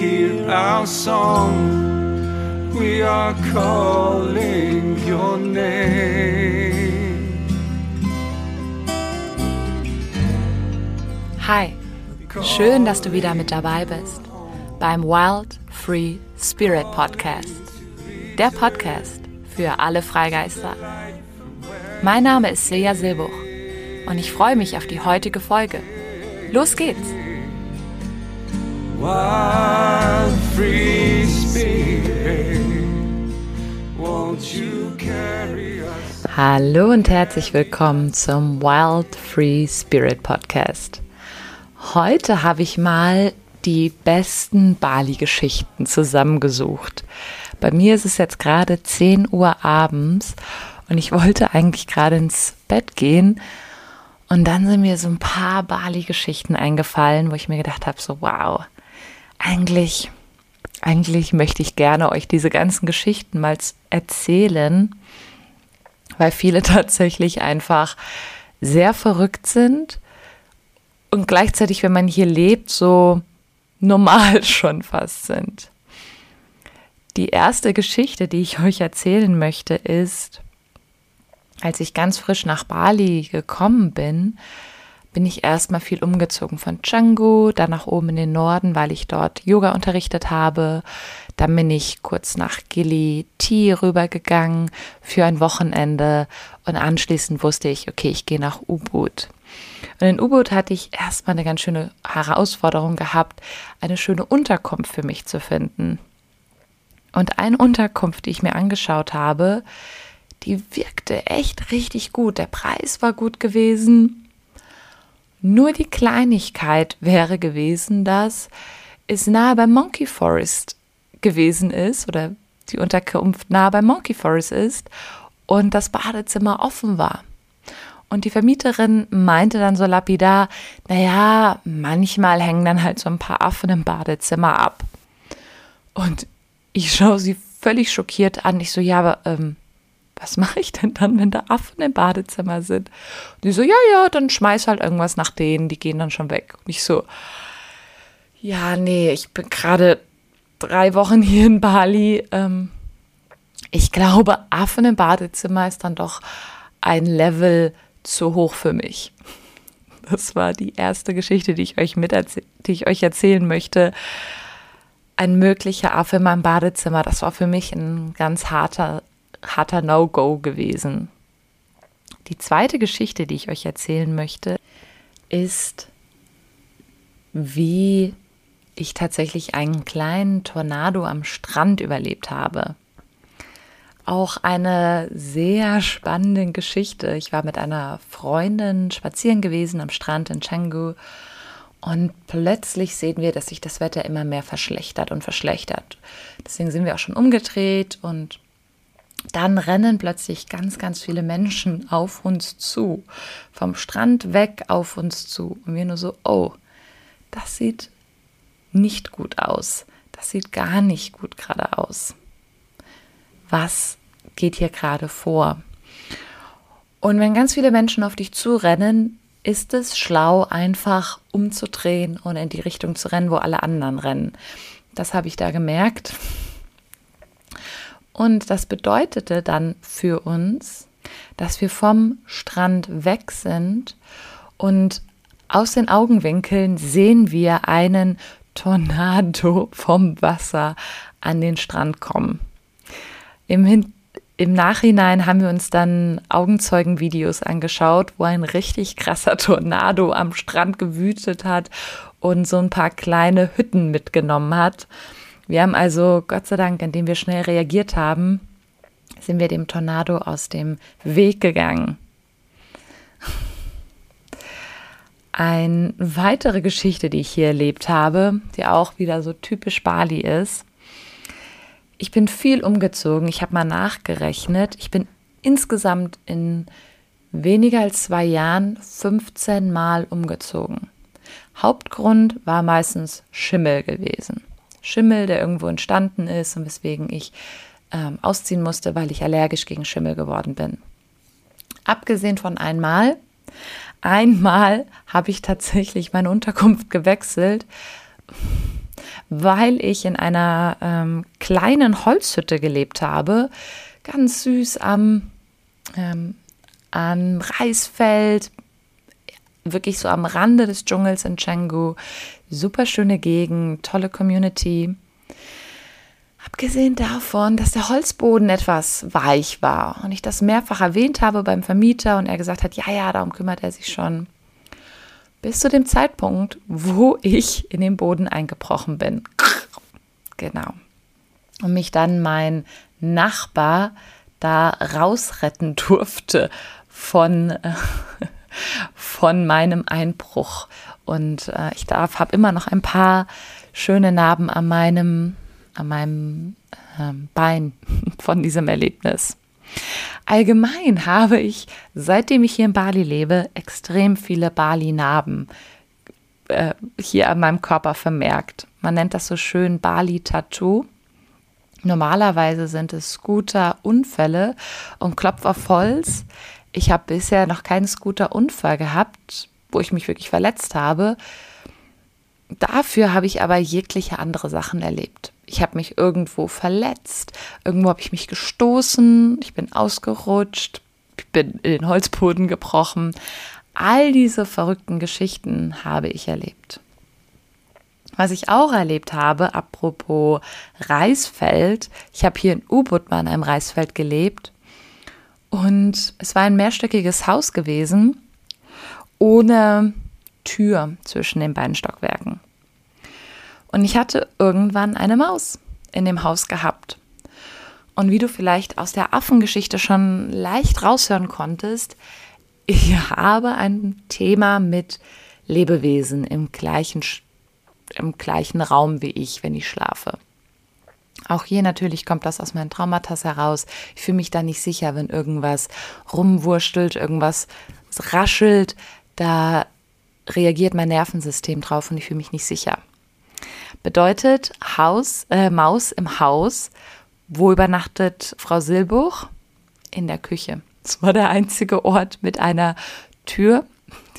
hear our song. We are calling your name. Hi, schön, dass du wieder mit dabei bist beim Wild Free Spirit Podcast. Der Podcast für alle Freigeister. Mein Name ist Silja Silbuch und ich freue mich auf die heutige Folge. Los geht's! Wild free spirit, won't you carry us? Hallo und herzlich willkommen zum Wild Free Spirit Podcast. Heute habe ich mal die besten Bali-Geschichten zusammengesucht. Bei mir ist es jetzt gerade 10 Uhr abends und ich wollte eigentlich gerade ins Bett gehen. Und dann sind mir so ein paar Bali-Geschichten eingefallen, wo ich mir gedacht habe, so wow, eigentlich, eigentlich möchte ich gerne euch diese ganzen Geschichten mal erzählen, weil viele tatsächlich einfach sehr verrückt sind und gleichzeitig, wenn man hier lebt, so normal schon fast sind. Die erste Geschichte, die ich euch erzählen möchte, ist, als ich ganz frisch nach Bali gekommen bin, bin ich erstmal viel umgezogen von Canggu, dann nach oben in den Norden, weil ich dort Yoga unterrichtet habe. Dann bin ich kurz nach Gili Ti rübergegangen für ein Wochenende und anschließend wusste ich, okay, ich gehe nach Ubud. Und in Ubud hatte ich erstmal eine ganz schöne Herausforderung gehabt, eine schöne Unterkunft für mich zu finden. Und eine Unterkunft, die ich mir angeschaut habe, die wirkte echt richtig gut. Der Preis war gut gewesen. Nur die Kleinigkeit wäre gewesen, dass es nahe bei Monkey Forest gewesen ist oder die Unterkunft nahe bei Monkey Forest ist und das Badezimmer offen war. Und die Vermieterin meinte dann so lapidar, naja, manchmal hängen dann halt so ein paar Affen im Badezimmer ab. Und ich schaue sie völlig schockiert an. Ich so, ja, aber ähm, was mache ich denn dann, wenn da Affen im Badezimmer sind? Und die so, ja, ja, dann schmeiß halt irgendwas nach denen, die gehen dann schon weg. Und ich so, ja, nee, ich bin gerade drei Wochen hier in Bali. Ähm, ich glaube, Affen im Badezimmer ist dann doch ein Level zu hoch für mich. Das war die erste Geschichte, die ich euch die ich euch erzählen möchte. Ein möglicher Affe in meinem Badezimmer, das war für mich ein ganz harter harter No-Go gewesen. Die zweite Geschichte, die ich euch erzählen möchte, ist, wie ich tatsächlich einen kleinen Tornado am Strand überlebt habe. Auch eine sehr spannende Geschichte. Ich war mit einer Freundin spazieren gewesen am Strand in Canggu und plötzlich sehen wir, dass sich das Wetter immer mehr verschlechtert und verschlechtert. Deswegen sind wir auch schon umgedreht und dann rennen plötzlich ganz, ganz viele Menschen auf uns zu, vom Strand weg auf uns zu. Und wir nur so, oh, das sieht nicht gut aus. Das sieht gar nicht gut gerade aus. Was geht hier gerade vor? Und wenn ganz viele Menschen auf dich zurennen, ist es schlau, einfach umzudrehen und in die Richtung zu rennen, wo alle anderen rennen. Das habe ich da gemerkt. Und das bedeutete dann für uns, dass wir vom Strand weg sind und aus den Augenwinkeln sehen wir einen Tornado vom Wasser an den Strand kommen. Im, Hin Im Nachhinein haben wir uns dann Augenzeugenvideos angeschaut, wo ein richtig krasser Tornado am Strand gewütet hat und so ein paar kleine Hütten mitgenommen hat. Wir haben also, Gott sei Dank, indem wir schnell reagiert haben, sind wir dem Tornado aus dem Weg gegangen. Eine weitere Geschichte, die ich hier erlebt habe, die auch wieder so typisch Bali ist. Ich bin viel umgezogen. Ich habe mal nachgerechnet. Ich bin insgesamt in weniger als zwei Jahren 15 Mal umgezogen. Hauptgrund war meistens Schimmel gewesen. Schimmel, der irgendwo entstanden ist und weswegen ich ähm, ausziehen musste, weil ich allergisch gegen Schimmel geworden bin. Abgesehen von einmal, einmal habe ich tatsächlich meine Unterkunft gewechselt, weil ich in einer ähm, kleinen Holzhütte gelebt habe, ganz süß am, ähm, am Reisfeld, wirklich so am Rande des Dschungels in Canggu. Super schöne Gegend, tolle Community. Abgesehen davon, dass der Holzboden etwas weich war und ich das mehrfach erwähnt habe beim Vermieter und er gesagt hat, ja, ja, darum kümmert er sich schon. Bis zu dem Zeitpunkt, wo ich in den Boden eingebrochen bin. Genau. Und mich dann mein Nachbar da rausretten durfte von, äh, von meinem Einbruch. Und äh, ich darf, habe immer noch ein paar schöne Narben an meinem, an meinem äh, Bein von diesem Erlebnis. Allgemein habe ich, seitdem ich hier in Bali lebe, extrem viele Bali-Narben äh, hier an meinem Körper vermerkt. Man nennt das so schön Bali-Tattoo. Normalerweise sind es Scooter-Unfälle und Klopf auf Holz. Ich habe bisher noch keinen Scooter-Unfall gehabt, wo ich mich wirklich verletzt habe. Dafür habe ich aber jegliche andere Sachen erlebt. Ich habe mich irgendwo verletzt, irgendwo habe ich mich gestoßen, ich bin ausgerutscht, ich bin in den Holzboden gebrochen. All diese verrückten Geschichten habe ich erlebt. Was ich auch erlebt habe, apropos Reisfeld, ich habe hier in U-Boot mal in einem Reisfeld gelebt und es war ein mehrstöckiges Haus gewesen, ohne Tür zwischen den beiden Stockwerken. Und ich hatte irgendwann eine Maus in dem Haus gehabt. Und wie du vielleicht aus der Affengeschichte schon leicht raushören konntest, ich habe ein Thema mit Lebewesen im gleichen im gleichen Raum wie ich, wenn ich schlafe. Auch hier natürlich kommt das aus meinen Traumata heraus. Ich fühle mich da nicht sicher, wenn irgendwas rumwurstelt, irgendwas raschelt. Da reagiert mein Nervensystem drauf und ich fühle mich nicht sicher. Bedeutet Haus, äh, Maus im Haus. Wo übernachtet Frau Silbuch? In der Küche. Das war der einzige Ort mit einer Tür,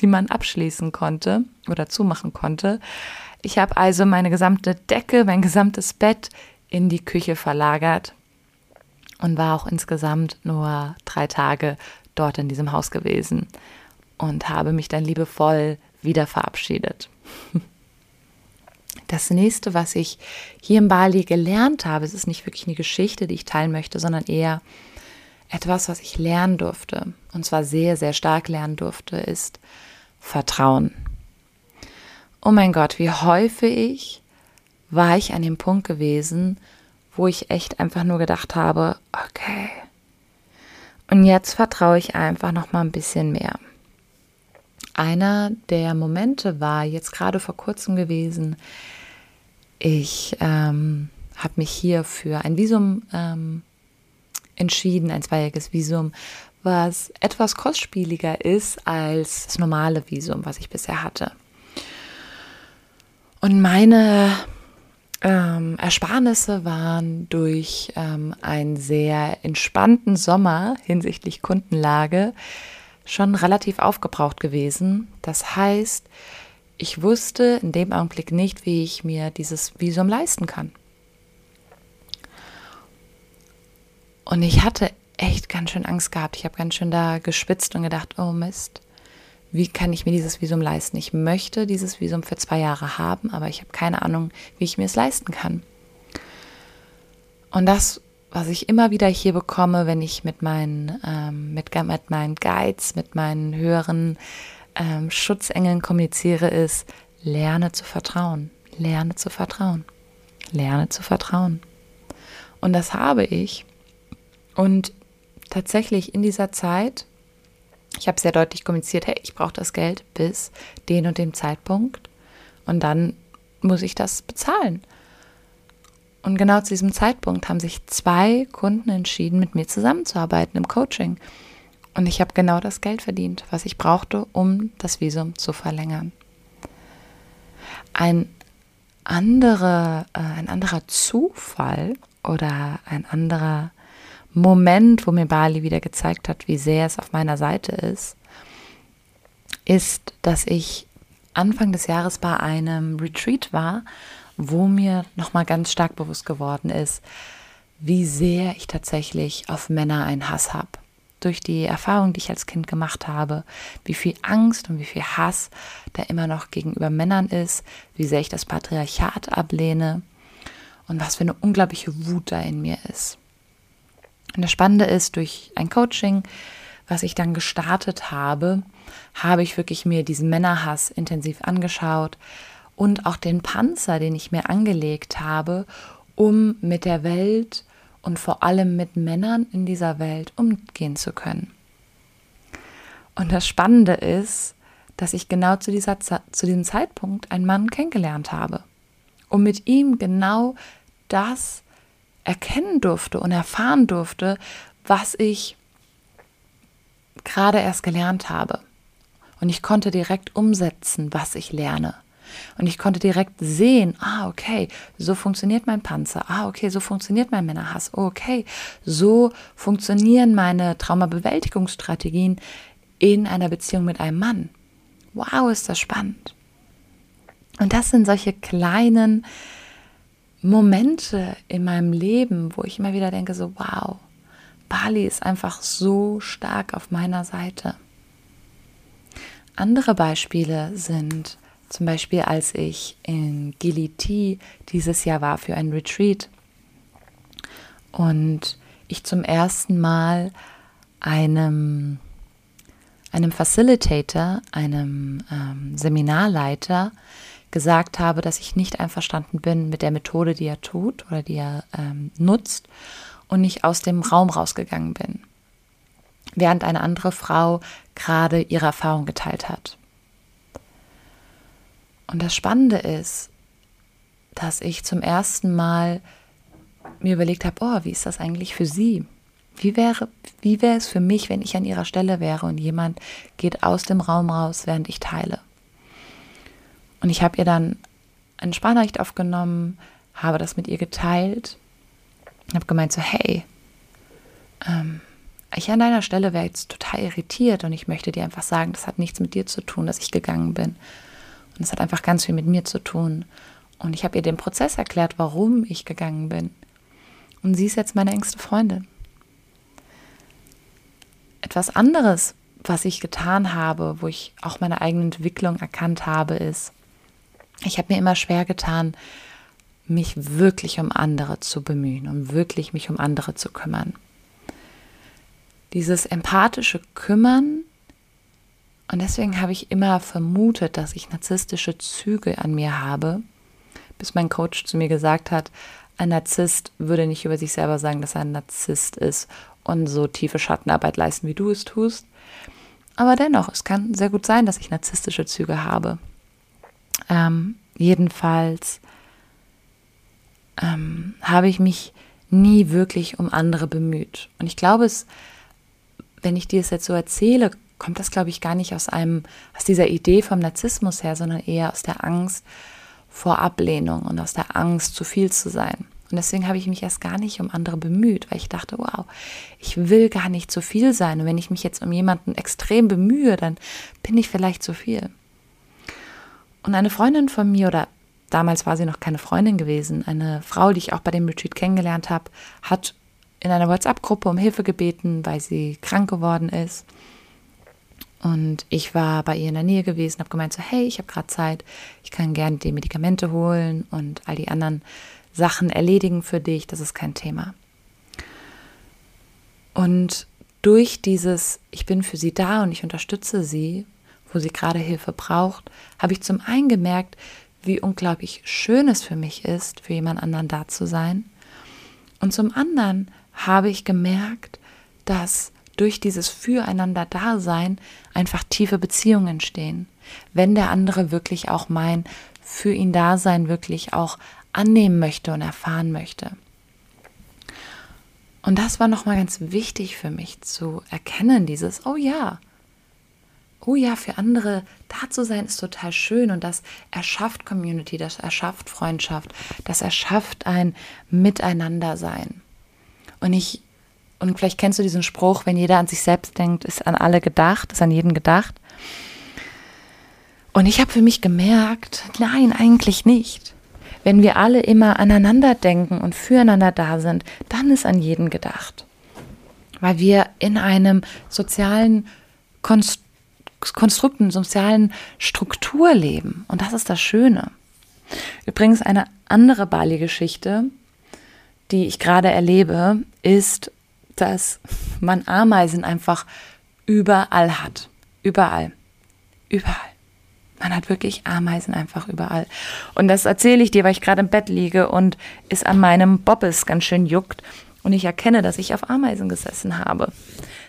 die man abschließen konnte oder zumachen konnte. Ich habe also meine gesamte Decke, mein gesamtes Bett in die Küche verlagert und war auch insgesamt nur drei Tage dort in diesem Haus gewesen und habe mich dann liebevoll wieder verabschiedet. Das nächste, was ich hier in Bali gelernt habe, es ist nicht wirklich eine Geschichte, die ich teilen möchte, sondern eher etwas, was ich lernen durfte, und zwar sehr, sehr stark lernen durfte, ist Vertrauen oh mein Gott, wie häufig war ich an dem Punkt gewesen, wo ich echt einfach nur gedacht habe, okay. Und jetzt vertraue ich einfach noch mal ein bisschen mehr. Einer der Momente war jetzt gerade vor kurzem gewesen. Ich ähm, habe mich hier für ein Visum ähm, entschieden, ein zweijähriges Visum, was etwas kostspieliger ist als das normale Visum, was ich bisher hatte. Und meine ähm, Ersparnisse waren durch ähm, einen sehr entspannten Sommer hinsichtlich Kundenlage schon relativ aufgebraucht gewesen. Das heißt, ich wusste in dem Augenblick nicht, wie ich mir dieses Visum leisten kann. Und ich hatte echt ganz schön Angst gehabt. Ich habe ganz schön da gespitzt und gedacht, oh Mist, wie kann ich mir dieses Visum leisten? Ich möchte dieses Visum für zwei Jahre haben, aber ich habe keine Ahnung, wie ich mir es leisten kann. Und das, was ich immer wieder hier bekomme, wenn ich mit meinen, ähm, mit, mit meinen Guides, mit meinen höheren ähm, Schutzengeln kommuniziere, ist, lerne zu vertrauen, lerne zu vertrauen, lerne zu vertrauen. Und das habe ich. Und tatsächlich in dieser Zeit ich habe sehr deutlich kommuniziert, hey, ich brauche das Geld bis den und dem Zeitpunkt und dann muss ich das bezahlen. Und genau zu diesem Zeitpunkt haben sich zwei Kunden entschieden, mit mir zusammenzuarbeiten im Coaching. Und ich habe genau das Geld verdient, was ich brauchte, um das Visum zu verlängern. Ein, andere, äh, ein anderer Zufall oder ein anderer Moment, wo mir Bali wieder gezeigt hat, wie sehr es auf meiner Seite ist, ist, dass ich Anfang des Jahres bei einem Retreat war, wo mir nochmal ganz stark bewusst geworden ist, wie sehr ich tatsächlich auf Männer einen Hass habe. Durch die Erfahrung, die ich als Kind gemacht habe, wie viel Angst und wie viel Hass da immer noch gegenüber Männern ist, wie sehr ich das Patriarchat ablehne und was für eine unglaubliche Wut da in mir ist. Und das Spannende ist, durch ein Coaching, was ich dann gestartet habe, habe ich wirklich mir diesen Männerhass intensiv angeschaut und auch den Panzer, den ich mir angelegt habe, um mit der Welt und vor allem mit Männern in dieser Welt umgehen zu können. Und das Spannende ist, dass ich genau zu, dieser, zu diesem Zeitpunkt einen Mann kennengelernt habe und mit ihm genau das erkennen durfte und erfahren durfte, was ich gerade erst gelernt habe. Und ich konnte direkt umsetzen, was ich lerne. Und ich konnte direkt sehen, ah, okay, so funktioniert mein Panzer. Ah, okay, so funktioniert mein Männerhass. Oh, okay, so funktionieren meine Traumabewältigungsstrategien in einer Beziehung mit einem Mann. Wow, ist das spannend. Und das sind solche kleinen Momente in meinem Leben, wo ich immer wieder denke, so, wow, Bali ist einfach so stark auf meiner Seite. Andere Beispiele sind zum Beispiel, als ich in Gili dieses Jahr war für ein Retreat und ich zum ersten Mal einem, einem Facilitator, einem ähm, Seminarleiter gesagt habe, dass ich nicht einverstanden bin mit der Methode, die er tut oder die er ähm, nutzt und nicht aus dem Raum rausgegangen bin, während eine andere Frau gerade ihre Erfahrung geteilt hat. Und das Spannende ist, dass ich zum ersten Mal mir überlegt habe, oh, wie ist das eigentlich für sie? Wie wäre, wie wäre es für mich, wenn ich an ihrer Stelle wäre und jemand geht aus dem Raum raus, während ich teile? Und ich habe ihr dann eine Sprachnachricht aufgenommen, habe das mit ihr geteilt und habe gemeint so, hey, ähm, ich an deiner Stelle wäre jetzt total irritiert und ich möchte dir einfach sagen, das hat nichts mit dir zu tun, dass ich gegangen bin. Und es hat einfach ganz viel mit mir zu tun. Und ich habe ihr den Prozess erklärt, warum ich gegangen bin. Und sie ist jetzt meine engste Freundin. Etwas anderes, was ich getan habe, wo ich auch meine eigene Entwicklung erkannt habe, ist, ich habe mir immer schwer getan, mich wirklich um andere zu bemühen, um wirklich mich um andere zu kümmern. Dieses empathische Kümmern und deswegen habe ich immer vermutet, dass ich narzisstische Züge an mir habe, bis mein Coach zu mir gesagt hat, ein Narzisst würde nicht über sich selber sagen, dass er ein Narzisst ist und so tiefe Schattenarbeit leisten, wie du es tust. Aber dennoch, es kann sehr gut sein, dass ich narzisstische Züge habe. Ähm, jedenfalls ähm, habe ich mich nie wirklich um andere bemüht. Und ich glaube es, wenn ich dir es jetzt so erzähle, kommt das, glaube ich, gar nicht aus einem, aus dieser Idee vom Narzissmus her, sondern eher aus der Angst vor Ablehnung und aus der Angst, zu viel zu sein. Und deswegen habe ich mich erst gar nicht um andere bemüht, weil ich dachte, wow, ich will gar nicht zu viel sein. Und wenn ich mich jetzt um jemanden extrem bemühe, dann bin ich vielleicht zu viel. Und eine Freundin von mir, oder damals war sie noch keine Freundin gewesen, eine Frau, die ich auch bei dem Retreat kennengelernt habe, hat in einer WhatsApp-Gruppe um Hilfe gebeten, weil sie krank geworden ist. Und ich war bei ihr in der Nähe gewesen, habe gemeint so, hey, ich habe gerade Zeit, ich kann gerne die Medikamente holen und all die anderen Sachen erledigen für dich, das ist kein Thema. Und durch dieses, ich bin für sie da und ich unterstütze sie, wo sie gerade Hilfe braucht, habe ich zum einen gemerkt, wie unglaublich schön es für mich ist, für jemand anderen da zu sein. Und zum anderen habe ich gemerkt, dass durch dieses Füreinander-Dasein einfach tiefe Beziehungen entstehen. Wenn der andere wirklich auch mein für ihn Dasein wirklich auch annehmen möchte und erfahren möchte. Und das war nochmal ganz wichtig für mich zu erkennen, dieses, oh ja, oh ja, für andere da zu sein ist total schön und das erschafft Community, das erschafft Freundschaft, das erschafft ein Miteinandersein. Und ich, und vielleicht kennst du diesen Spruch, wenn jeder an sich selbst denkt, ist an alle gedacht, ist an jeden gedacht. Und ich habe für mich gemerkt, nein, eigentlich nicht. Wenn wir alle immer aneinander denken und füreinander da sind, dann ist an jeden gedacht. Weil wir in einem sozialen Konstrukt, Konstrukt, einer sozialen Struktur leben. Und das ist das Schöne. Übrigens eine andere Bali-Geschichte, die ich gerade erlebe, ist, dass man Ameisen einfach überall hat. Überall. Überall. Man hat wirklich Ameisen einfach überall. Und das erzähle ich dir, weil ich gerade im Bett liege und es an meinem Bobbes ganz schön juckt und ich erkenne, dass ich auf Ameisen gesessen habe.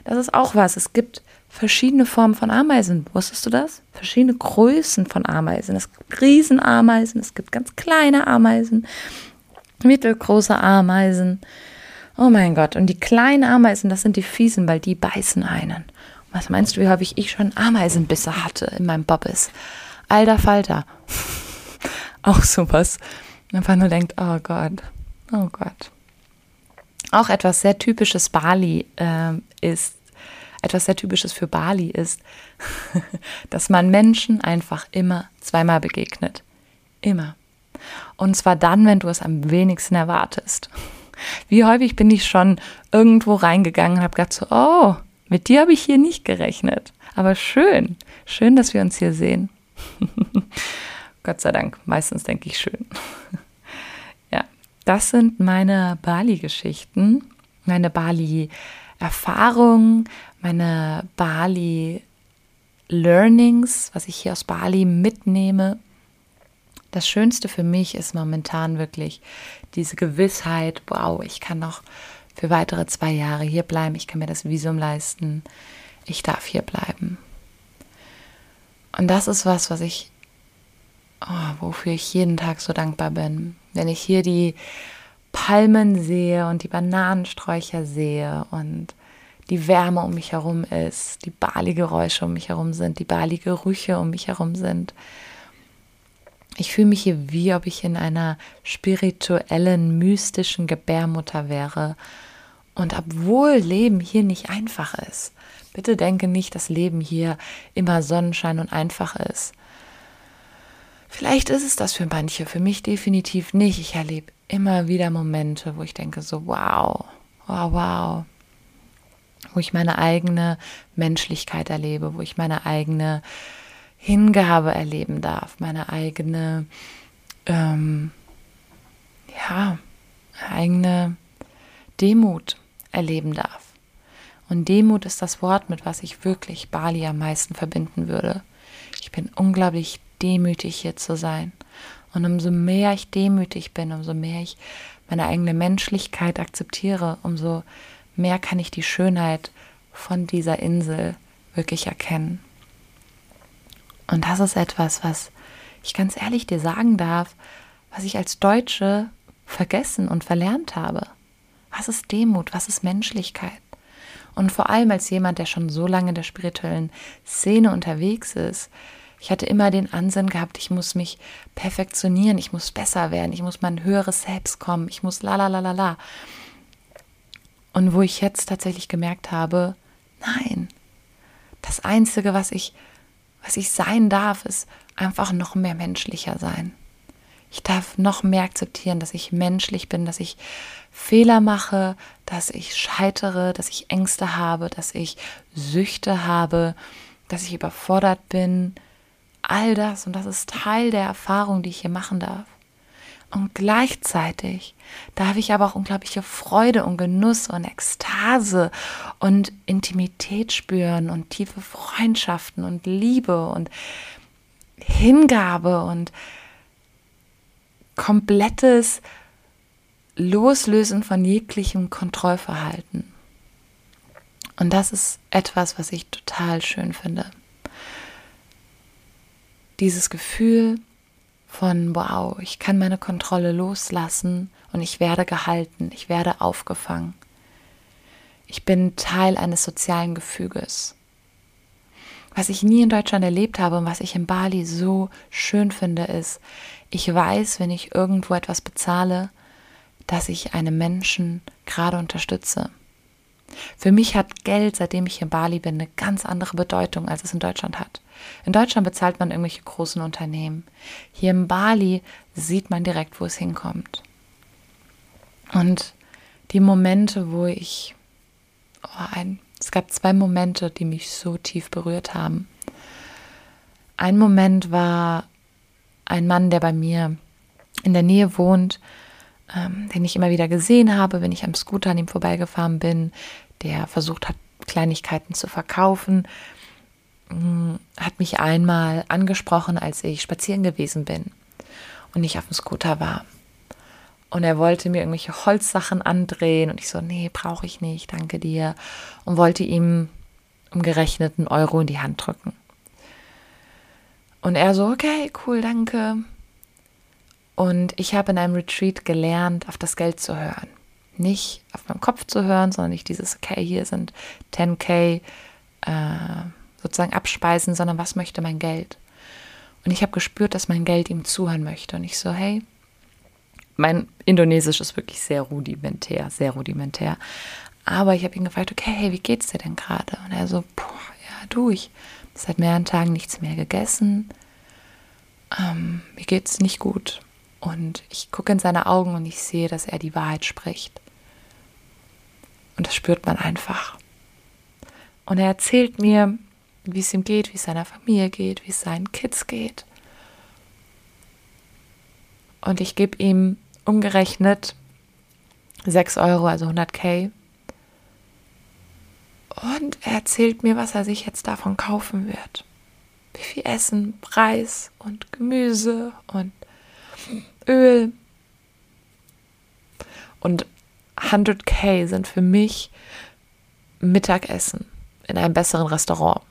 Das ist auch was. Es gibt verschiedene Formen von Ameisen. Wusstest du das? Verschiedene Größen von Ameisen. Es gibt Riesenameisen, es gibt ganz kleine Ameisen, mittelgroße Ameisen. Oh mein Gott. Und die kleinen Ameisen, das sind die fiesen, weil die beißen einen. Was meinst du, wie häufig ich schon Ameisenbisse hatte in meinem Bobbes? Alter Falter. Auch sowas. Einfach nur denkt, oh Gott, oh Gott. Auch etwas sehr typisches Bali äh, ist, etwas sehr typisches für Bali ist, dass man Menschen einfach immer zweimal begegnet. Immer. Und zwar dann, wenn du es am wenigsten erwartest. Wie häufig bin ich schon irgendwo reingegangen und habe gedacht so, oh, mit dir habe ich hier nicht gerechnet. Aber schön, schön, dass wir uns hier sehen. Gott sei Dank, meistens denke ich schön. ja, das sind meine Bali-Geschichten, meine Bali-Erfahrungen, meine Bali-Learnings, was ich hier aus Bali mitnehme. Das Schönste für mich ist momentan wirklich diese Gewissheit, wow, ich kann noch für weitere zwei Jahre hier bleiben, ich kann mir das Visum leisten, ich darf hier bleiben. Und das ist was, was ich, oh, wofür ich jeden Tag so dankbar bin. Wenn ich hier die Palmen sehe und die Bananensträucher sehe und die Wärme um mich herum ist, die Bali-Geräusche um mich herum sind, die Bali-Gerüche um mich herum sind. Ich fühle mich hier wie, ob ich in einer spirituellen, mystischen Gebärmutter wäre. Und obwohl Leben hier nicht einfach ist, bitte denke nicht, dass Leben hier immer Sonnenschein und einfach ist. Vielleicht ist es das für manche, für mich definitiv nicht. Ich erlebe immer wieder Momente, wo ich denke so, wow, wow, wow wo ich meine eigene Menschlichkeit erlebe, wo ich meine eigene Hingabe erleben darf, meine eigene, ähm, ja, eigene Demut erleben darf. Und Demut ist das Wort, mit was ich wirklich Bali am meisten verbinden würde. Ich bin unglaublich demütig hier zu sein. Und umso mehr ich demütig bin, umso mehr ich meine eigene Menschlichkeit akzeptiere, umso mehr kann ich die Schönheit von dieser Insel wirklich erkennen. Und das ist etwas, was ich ganz ehrlich dir sagen darf, was ich als Deutsche vergessen und verlernt habe. Was ist Demut? Was ist Menschlichkeit? Und vor allem als jemand, der schon so lange in der spirituellen Szene unterwegs ist, ich hatte immer den Ansinn gehabt, ich muss mich perfektionieren, ich muss besser werden, ich muss mein höheres Selbst kommen, ich muss la la la la la. Und wo ich jetzt tatsächlich gemerkt habe, nein, das Einzige, was ich, was ich sein darf, ist einfach noch mehr menschlicher sein. Ich darf noch mehr akzeptieren, dass ich menschlich bin, dass ich Fehler mache, dass ich scheitere, dass ich Ängste habe, dass ich Süchte habe, dass ich überfordert bin. All das und das ist Teil der Erfahrung, die ich hier machen darf. Und gleichzeitig darf ich aber auch unglaubliche Freude und Genuss und Ekstase und Intimität spüren und tiefe Freundschaften und Liebe und Hingabe und komplettes Loslösen von jeglichem Kontrollverhalten. Und das ist etwas, was ich total schön finde. Dieses Gefühl, von, wow, ich kann meine Kontrolle loslassen und ich werde gehalten, ich werde aufgefangen. Ich bin Teil eines sozialen Gefüges. Was ich nie in Deutschland erlebt habe und was ich in Bali so schön finde, ist, ich weiß, wenn ich irgendwo etwas bezahle, dass ich einen Menschen gerade unterstütze. Für mich hat Geld, seitdem ich in Bali bin, eine ganz andere Bedeutung, als es in Deutschland hat. In Deutschland bezahlt man irgendwelche großen Unternehmen. Hier in Bali sieht man direkt, wo es hinkommt. Und die Momente, wo ich, oh, ein, es gab zwei Momente, die mich so tief berührt haben. Ein Moment war ein Mann, der bei mir in der Nähe wohnt, ähm, den ich immer wieder gesehen habe, wenn ich am Scooter an ihm vorbeigefahren bin, der versucht hat, Kleinigkeiten zu verkaufen, mm, hat mich einmal angesprochen, als ich spazieren gewesen bin und ich auf dem Scooter war. Und er wollte mir irgendwelche Holzsachen andrehen und ich so, nee, brauche ich nicht, danke dir. Und wollte ihm umgerechnet einen Euro in die Hand drücken. Und er so, okay, cool, danke. Und ich habe in einem Retreat gelernt, auf das Geld zu hören. Nicht auf meinem Kopf zu hören, sondern nicht dieses, okay, hier sind 10k äh, sozusagen abspeisen, sondern was möchte mein Geld? Und ich habe gespürt, dass mein Geld ihm zuhören möchte. Und ich so, hey, mein Indonesisch ist wirklich sehr rudimentär, sehr rudimentär. Aber ich habe ihn gefragt, okay, hey, wie geht's dir denn gerade? Und er so, boah, ja, du, ich seit mehreren Tagen nichts mehr gegessen. Ähm, mir geht's nicht gut. Und ich gucke in seine Augen und ich sehe, dass er die Wahrheit spricht. Und das spürt man einfach. Und er erzählt mir, wie es ihm geht, wie es seiner Familie geht, wie es seinen Kids geht. Und ich gebe ihm umgerechnet 6 Euro, also 100k. Und er erzählt mir, was er sich jetzt davon kaufen wird. Wie viel Essen, Preis und Gemüse und Öl. Und 100k sind für mich Mittagessen in einem besseren Restaurant.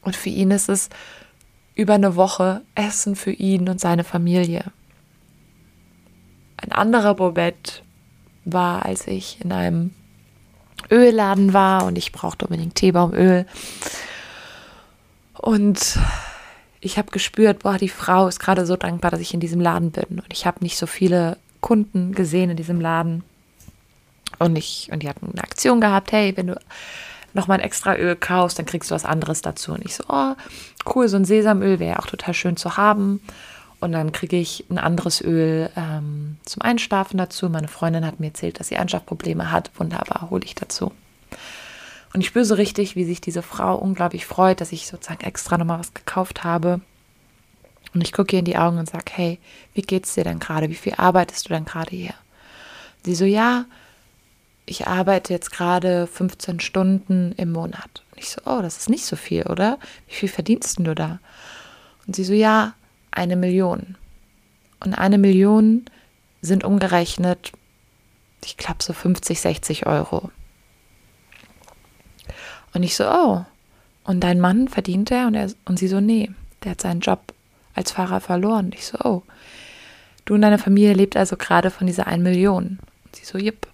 Und für ihn ist es über eine Woche Essen für ihn und seine Familie. Ein anderer Bobett war, als ich in einem Ölladen war und ich brauchte unbedingt Teebaumöl. Und ich habe gespürt, boah, die Frau ist gerade so dankbar, dass ich in diesem Laden bin. Und ich habe nicht so viele Kunden gesehen in diesem Laden. Und ich, und die hatten eine Aktion gehabt, hey, wenn du nochmal ein extra Öl kaufst, dann kriegst du was anderes dazu. Und ich so, oh, cool, so ein Sesamöl wäre auch total schön zu haben. Und dann kriege ich ein anderes Öl ähm, zum Einschlafen dazu. Meine Freundin hat mir erzählt, dass sie Einschlafprobleme hat. Wunderbar, hole ich dazu. Und ich spüre so richtig, wie sich diese Frau unglaublich freut, dass ich sozusagen extra nochmal was gekauft habe. Und ich gucke ihr in die Augen und sage, hey, wie geht's dir denn gerade? Wie viel arbeitest du denn gerade hier? Sie so, ja, ich arbeite jetzt gerade 15 Stunden im Monat. Und ich so, oh, das ist nicht so viel, oder? Wie viel verdienst du da? Und sie so, ja, eine Million. Und eine Million sind umgerechnet, ich glaube, so 50, 60 Euro. Und ich so, oh, und dein Mann verdient er? Und, er, und sie so, nee, der hat seinen Job als Fahrer verloren. Und ich so, oh, du und deine Familie lebt also gerade von dieser 1 Million. Und sie so, jipp.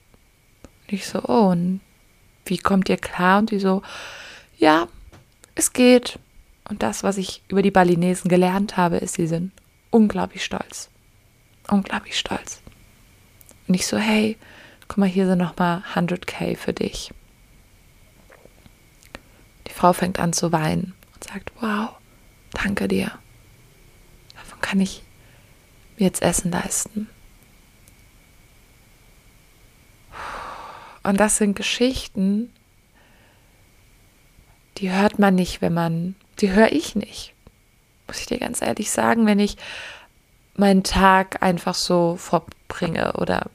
Und ich so, oh, und wie kommt ihr klar? Und sie so, ja, es geht. Und das, was ich über die Balinesen gelernt habe, ist, sie sind unglaublich stolz. Unglaublich stolz. Und ich so, hey, guck mal, hier sind nochmal 100k für dich. Frau fängt an zu weinen und sagt, wow, danke dir. Davon kann ich mir jetzt Essen leisten. Und das sind Geschichten, die hört man nicht, wenn man, die höre ich nicht. Muss ich dir ganz ehrlich sagen, wenn ich meinen Tag einfach so verbringe oder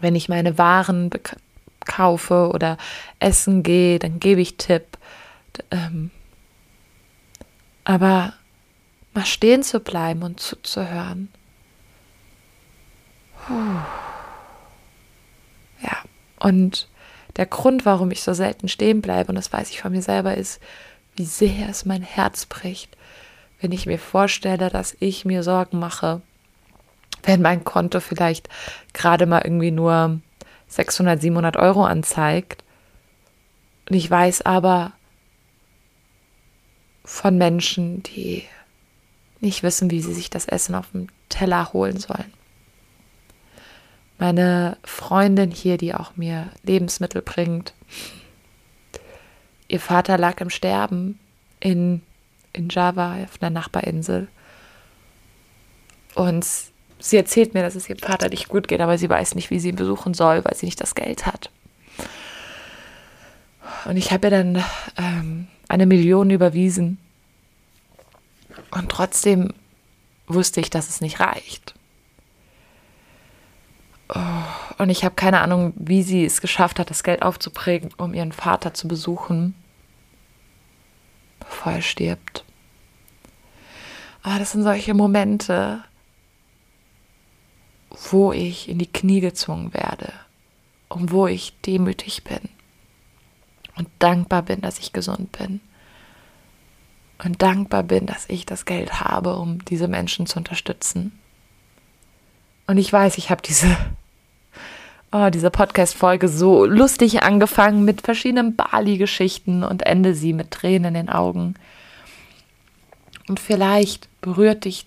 wenn ich meine Waren kaufe oder essen gehe, dann gebe ich Tipp. Ähm, aber mal stehen zu bleiben und zuzuhören. Ja, und der Grund, warum ich so selten stehen bleibe, und das weiß ich von mir selber, ist, wie sehr es mein Herz bricht, wenn ich mir vorstelle, dass ich mir Sorgen mache, wenn mein Konto vielleicht gerade mal irgendwie nur 600, 700 Euro anzeigt. Und ich weiß aber von Menschen, die nicht wissen, wie sie sich das Essen auf dem Teller holen sollen. Meine Freundin hier, die auch mir Lebensmittel bringt, ihr Vater lag im Sterben in, in Java auf einer Nachbarinsel. Und sie erzählt mir, dass es ihrem Vater nicht gut geht, aber sie weiß nicht, wie sie ihn besuchen soll, weil sie nicht das Geld hat. Und ich habe ihr dann ähm, eine Million überwiesen. Und trotzdem wusste ich, dass es nicht reicht. Oh, und ich habe keine Ahnung, wie sie es geschafft hat, das Geld aufzuprägen, um ihren Vater zu besuchen, bevor er stirbt. Aber das sind solche Momente, wo ich in die Knie gezwungen werde und wo ich demütig bin und dankbar bin, dass ich gesund bin und dankbar bin, dass ich das Geld habe, um diese Menschen zu unterstützen. Und ich weiß, ich habe diese, oh, diese Podcast-Folge so lustig angefangen mit verschiedenen Bali-Geschichten und ende sie mit Tränen in den Augen. Und vielleicht berührt dich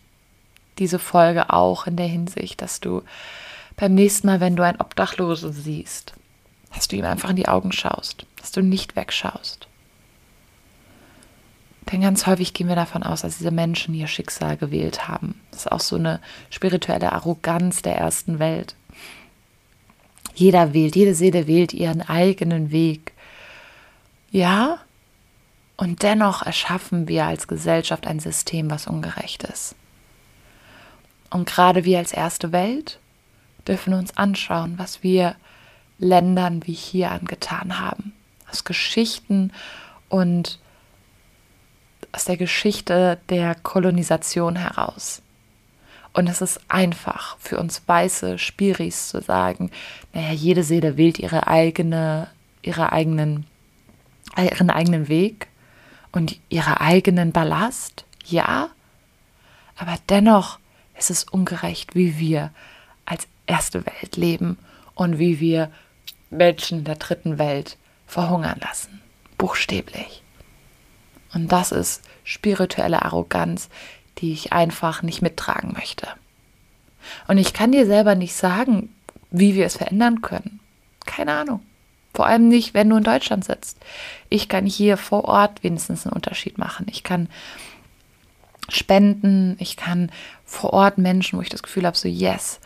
diese Folge auch in der Hinsicht, dass du beim nächsten Mal, wenn du einen Obdachlosen siehst, dass du ihm einfach in die Augen schaust, dass du nicht wegschaust. Denn ganz häufig gehen wir davon aus, dass diese Menschen ihr Schicksal gewählt haben. Das ist auch so eine spirituelle Arroganz der ersten Welt. Jeder wählt, jede Seele wählt ihren eigenen Weg. Ja, und dennoch erschaffen wir als Gesellschaft ein System, was ungerecht ist. Und gerade wir als erste Welt dürfen uns anschauen, was wir Ländern wie hier angetan haben. Aus Geschichten und aus der Geschichte der Kolonisation heraus. Und es ist einfach für uns weiße Spiris zu sagen, naja, jede Seele wählt ihre eigene, ihre eigenen, ihren eigenen Weg und ihre eigenen Ballast, ja, aber dennoch ist es ungerecht, wie wir als erste Welt leben und wie wir Menschen der dritten Welt verhungern lassen, buchstäblich. Und das ist spirituelle Arroganz, die ich einfach nicht mittragen möchte. Und ich kann dir selber nicht sagen, wie wir es verändern können. Keine Ahnung. Vor allem nicht, wenn du in Deutschland sitzt. Ich kann hier vor Ort wenigstens einen Unterschied machen. Ich kann spenden, ich kann vor Ort Menschen, wo ich das Gefühl habe, so yes,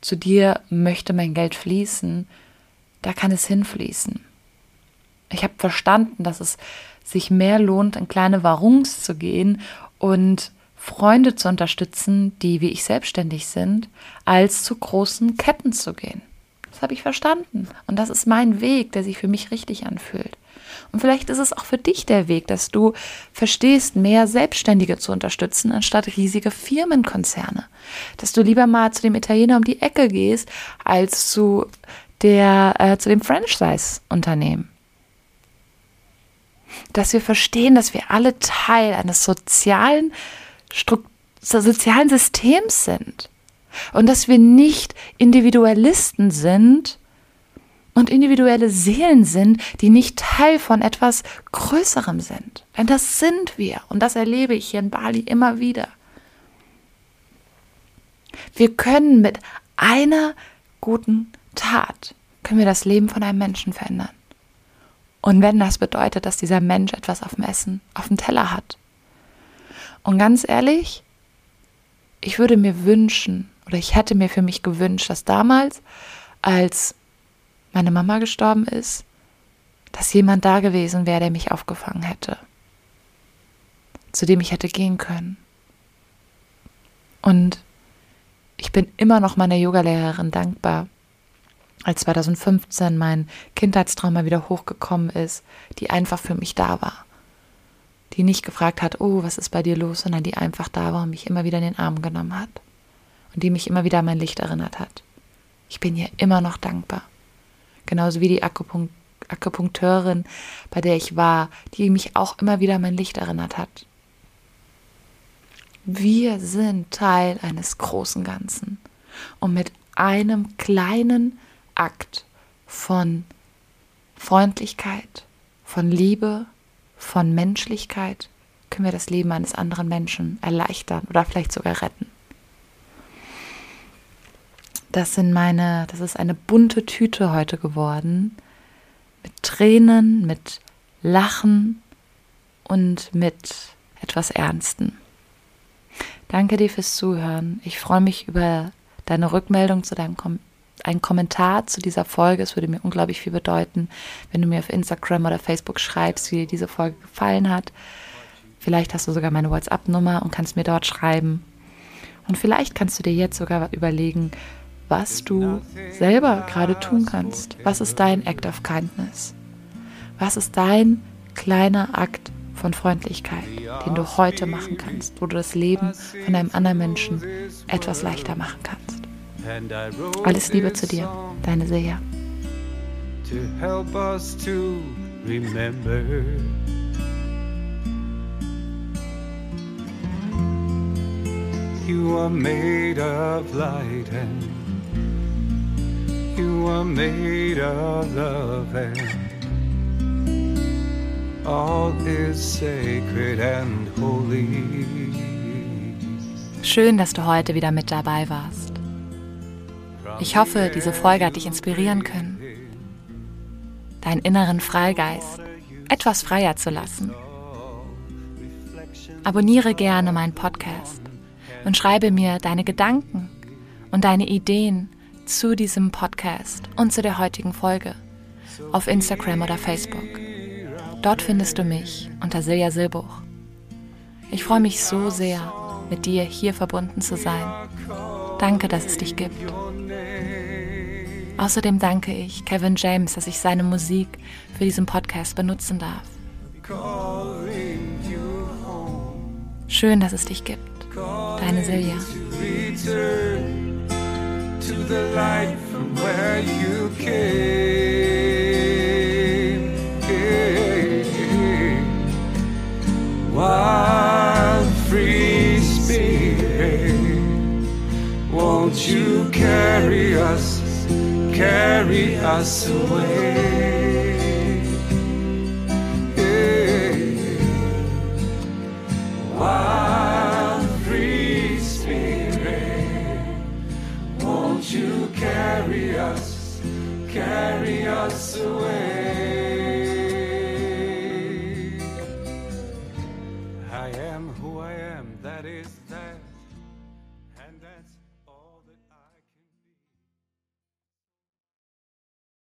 zu dir möchte mein Geld fließen, da kann es hinfließen. Ich habe verstanden, dass es sich mehr lohnt, in kleine Warungs zu gehen und Freunde zu unterstützen, die wie ich selbstständig sind, als zu großen Ketten zu gehen. Das habe ich verstanden. Und das ist mein Weg, der sich für mich richtig anfühlt. Und vielleicht ist es auch für dich der Weg, dass du verstehst, mehr Selbstständige zu unterstützen, anstatt riesige Firmenkonzerne. Dass du lieber mal zu dem Italiener um die Ecke gehst, als zu, der, äh, zu dem Franchise-Unternehmen dass wir verstehen, dass wir alle Teil eines sozialen, sozialen Systems sind und dass wir nicht Individualisten sind und individuelle Seelen sind, die nicht Teil von etwas Größerem sind. Denn das sind wir und das erlebe ich hier in Bali immer wieder. Wir können mit einer guten Tat, können wir das Leben von einem Menschen verändern. Und wenn das bedeutet, dass dieser Mensch etwas auf dem Essen, auf dem Teller hat. Und ganz ehrlich, ich würde mir wünschen, oder ich hätte mir für mich gewünscht, dass damals, als meine Mama gestorben ist, dass jemand da gewesen wäre, der mich aufgefangen hätte, zu dem ich hätte gehen können. Und ich bin immer noch meiner Yogalehrerin dankbar, als 2015 mein Kindheitstrauma wieder hochgekommen ist, die einfach für mich da war. Die nicht gefragt hat, oh, was ist bei dir los, sondern die einfach da war und mich immer wieder in den Arm genommen hat. Und die mich immer wieder an mein Licht erinnert hat. Ich bin ihr immer noch dankbar. Genauso wie die Akupunkt Akupunkteurin, bei der ich war, die mich auch immer wieder an mein Licht erinnert hat. Wir sind Teil eines großen Ganzen. Und mit einem kleinen Akt von Freundlichkeit, von Liebe, von Menschlichkeit können wir das Leben eines anderen Menschen erleichtern oder vielleicht sogar retten. Das sind meine, das ist eine bunte Tüte heute geworden. Mit Tränen, mit Lachen und mit etwas Ernsten. Danke dir fürs Zuhören. Ich freue mich über deine Rückmeldung zu deinem Kom ein Kommentar zu dieser Folge. Es würde mir unglaublich viel bedeuten, wenn du mir auf Instagram oder Facebook schreibst, wie dir diese Folge gefallen hat. Vielleicht hast du sogar meine WhatsApp-Nummer und kannst mir dort schreiben. Und vielleicht kannst du dir jetzt sogar überlegen, was du selber gerade tun kannst. Was ist dein Act of Kindness? Was ist dein kleiner Akt von Freundlichkeit, den du heute machen kannst, wo du das Leben von einem anderen Menschen etwas leichter machen kannst? Alles Liebe zu dir, deine Seja. To help us to remember. You are made of light and you are made of love and all is sacred and holy. Schön, dass du heute wieder mit dabei warst. Ich hoffe, diese Folge hat dich inspirieren können, deinen inneren Freigeist etwas freier zu lassen. Abonniere gerne meinen Podcast und schreibe mir deine Gedanken und deine Ideen zu diesem Podcast und zu der heutigen Folge auf Instagram oder Facebook. Dort findest du mich unter Silja Silbuch. Ich freue mich so sehr, mit dir hier verbunden zu sein. Danke, dass es dich gibt. Außerdem danke ich Kevin James, dass ich seine Musik für diesen Podcast benutzen darf. Schön, dass es dich gibt. Deine Silja. Wild free spirit, won't you carry us? Carry us away. Wild free spirit, won't you carry us, carry us away?